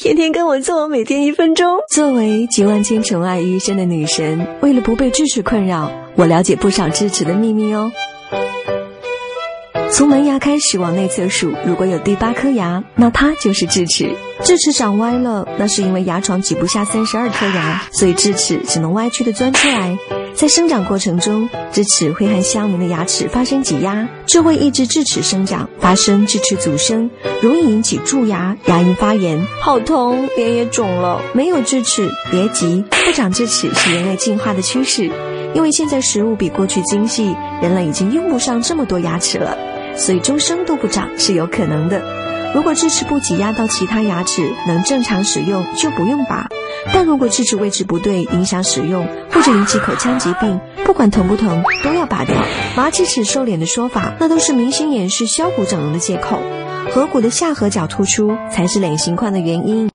天天跟我做，每天一分钟。作为集万千宠爱于一身的女神，为了不被智齿困扰，我了解不少智齿的秘密哦。从门牙开始往内侧数，如果有第八颗牙，那它就是智齿。智齿长歪了，那是因为牙床挤不下三十二颗牙，所以智齿只能歪曲的钻出来。在生长过程中，智齿会和相邻的牙齿发生挤压，就会抑制智齿生长，发生智齿阻生，容易引起蛀牙、牙龈发炎，好痛，脸也肿了。没有智齿，别急，不长智齿是人类进化的趋势，因为现在食物比过去精细，人类已经用不上这么多牙齿了。所以终生都不长是有可能的。如果智齿不挤压到其他牙齿，能正常使用就不用拔。但如果智齿位置不对，影响使用或者引起口腔疾病，不管疼不疼都要拔掉。拔智齿瘦脸的说法，那都是明星掩饰削骨整容的借口。颌骨的下颌角突出才是脸型宽的原因。